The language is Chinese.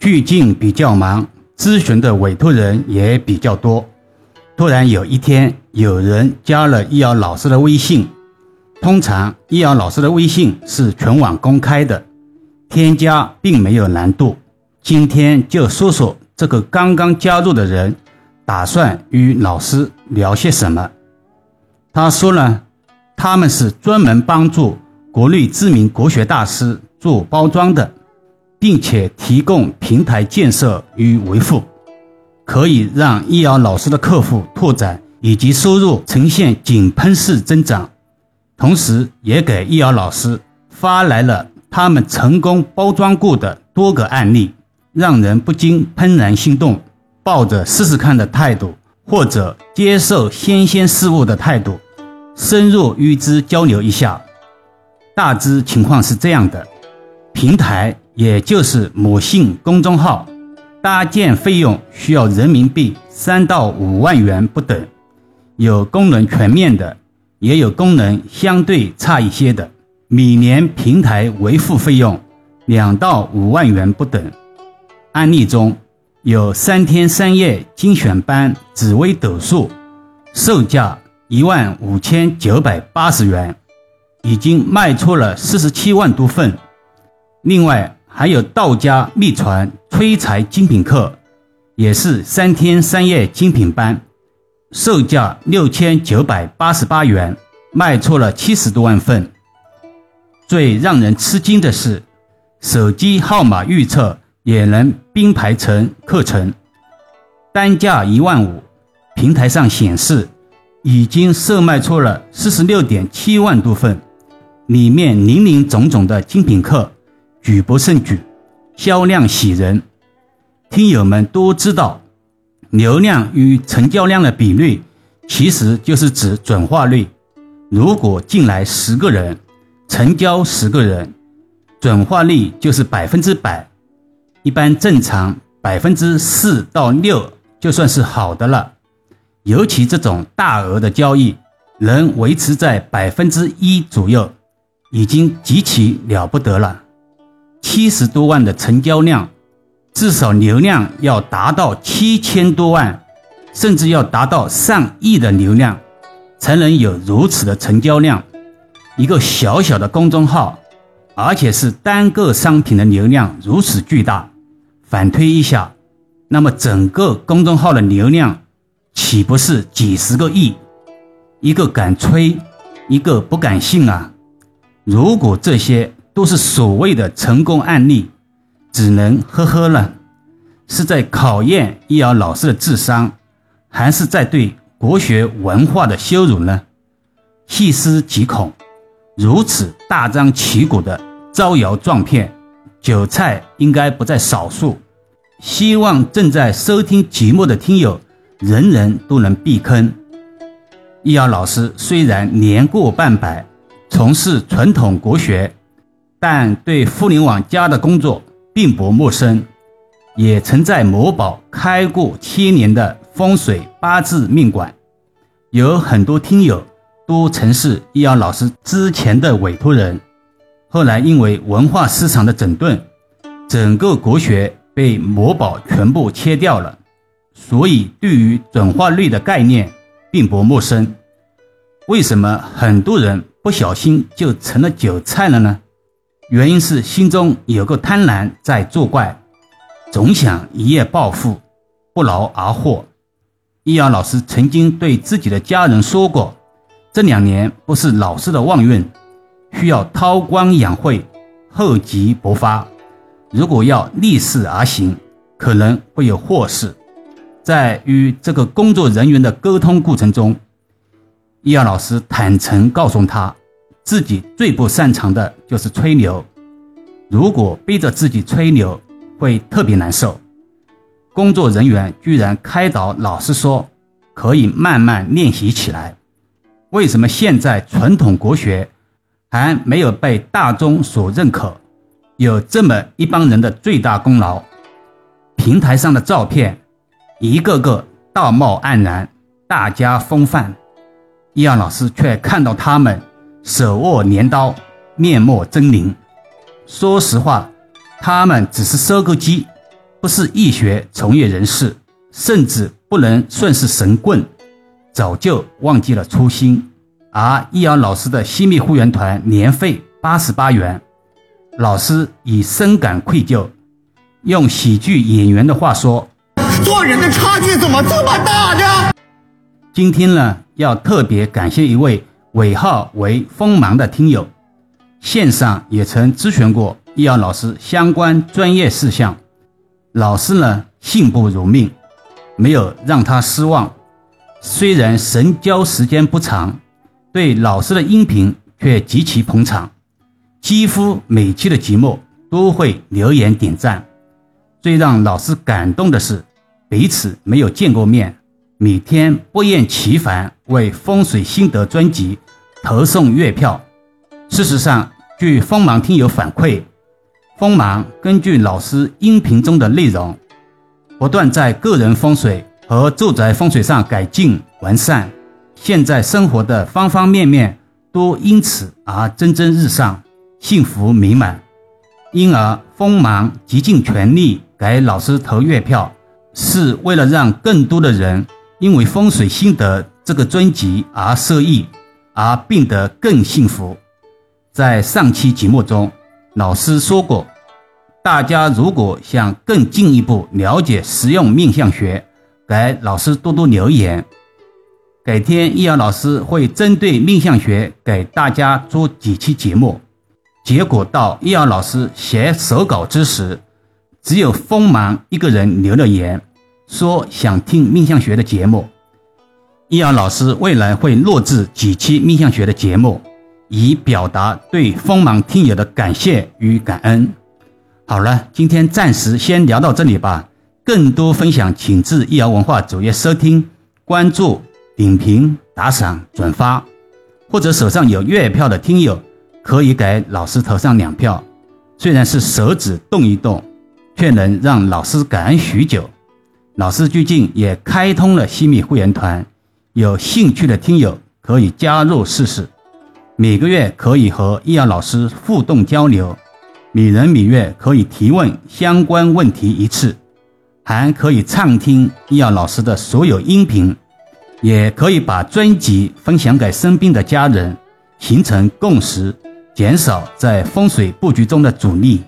最近比较忙，咨询的委托人也比较多。突然有一天，有人加了易遥老师的微信。通常，易遥老师的微信是全网公开的，添加并没有难度。今天就说说这个刚刚加入的人打算与老师聊些什么。他说呢，他们是专门帮助国内知名国学大师做包装的，并且提供平台建设与维护。可以让易遥老师的客户拓展以及收入呈现井喷式增长，同时也给易遥老师发来了他们成功包装过的多个案例，让人不禁怦然心动，抱着试试看的态度或者接受新鲜事物的态度，深入与之交流一下。大致情况是这样的：平台也就是某信公众号。搭建费用需要人民币三到五万元不等，有功能全面的，也有功能相对差一些的。每年平台维护费用两到五万元不等。案例中有三天三夜精选班紫微斗数，售价一万五千九百八十元，已经卖出了四十七万多份。另外。还有道家秘传催财精品课，也是三天三夜精品班，售价六千九百八十八元，卖出了七十多万份。最让人吃惊的是，手机号码预测也能并排成课程，单价一万五，平台上显示已经售卖出了四十六点七万多份，里面林林总总的精品课。举不胜举，销量喜人。听友们都知道，流量与成交量的比率，其实就是指转化率。如果进来十个人，成交十个人，转化率就是百分之百。一般正常百分之四到六就算是好的了。尤其这种大额的交易，能维持在百分之一左右，已经极其了不得了。七十多万的成交量，至少流量要达到七千多万，甚至要达到上亿的流量，才能有如此的成交量。一个小小的公众号，而且是单个商品的流量如此巨大，反推一下，那么整个公众号的流量岂不是几十个亿？一个敢吹，一个不敢信啊！如果这些。都是所谓的成功案例，只能呵呵了。是在考验易遥老师的智商，还是在对国学文化的羞辱呢？细思极恐，如此大张旗鼓的招摇撞骗，韭菜应该不在少数。希望正在收听节目的听友，人人都能避坑。易遥老师虽然年过半百，从事传统国学。但对互联网加的工作并不陌生，也曾在某宝开过千年的风水八字命馆，有很多听友都曾是易遥老师之前的委托人，后来因为文化市场的整顿，整个国学被某宝全部切掉了，所以对于转化率的概念并不陌生。为什么很多人不小心就成了韭菜了呢？原因是心中有个贪婪在作怪，总想一夜暴富，不劳而获。易遥老师曾经对自己的家人说过：“这两年不是老师的旺运，需要韬光养晦，厚积薄发。如果要逆势而行，可能会有祸事。”在与这个工作人员的沟通过程中，易遥老师坦诚告诉他。自己最不擅长的就是吹牛，如果逼着自己吹牛，会特别难受。工作人员居然开导老师说，可以慢慢练习起来。为什么现在传统国学还没有被大众所认可？有这么一帮人的最大功劳。平台上的照片，一个个道貌岸然，大家风范，易阳老师却看到他们。手握镰刀，面目狰狞。说实话，他们只是收割机，不是易学从业人士，甚至不能算是神棍，早就忘记了初心。而易遥老师的西密会员团年费八十八元，老师已深感愧疚。用喜剧演员的话说：“做人的差距怎么这么大呢？”今天呢，要特别感谢一位尾号为“锋芒”的听友，线上也曾咨询过易遥老师相关专业事项，老师呢信不如命，没有让他失望。虽然神交时间不长。对老师的音频却极其捧场，几乎每期的节目都会留言点赞。最让老师感动的是，彼此没有见过面，每天不厌其烦为风水心得专辑投送月票。事实上，据锋芒听友反馈，锋芒根据老师音频中的内容，不断在个人风水和住宅风水上改进完善。现在生活的方方面面都因此而蒸蒸日上，幸福美满。因而，锋芒极尽全力给老师投月票，是为了让更多的人因为风水心得这个专辑而受益，而变得更幸福。在上期节目中，老师说过，大家如果想更进一步了解实用命相学，给老师多多留言。改天易阳老师会针对命相学给大家做几期节目，结果到易阳老师写手稿之时，只有锋芒一个人留了言，说想听命相学的节目。易遥老师未来会录制几期命相学的节目，以表达对锋芒听友的感谢与感恩。好了，今天暂时先聊到这里吧。更多分享，请至易遥文化主页收听、关注。点评、打赏、转发，或者手上有月票的听友，可以给老师投上两票。虽然是手指动一动，却能让老师感恩许久。老师最近也开通了西米会员团，有兴趣的听友可以加入试试。每个月可以和易遥老师互动交流，每人每月可以提问相关问题一次，还可以畅听易遥老师的所有音频。也可以把专辑分享给身边的家人，形成共识，减少在风水布局中的阻力。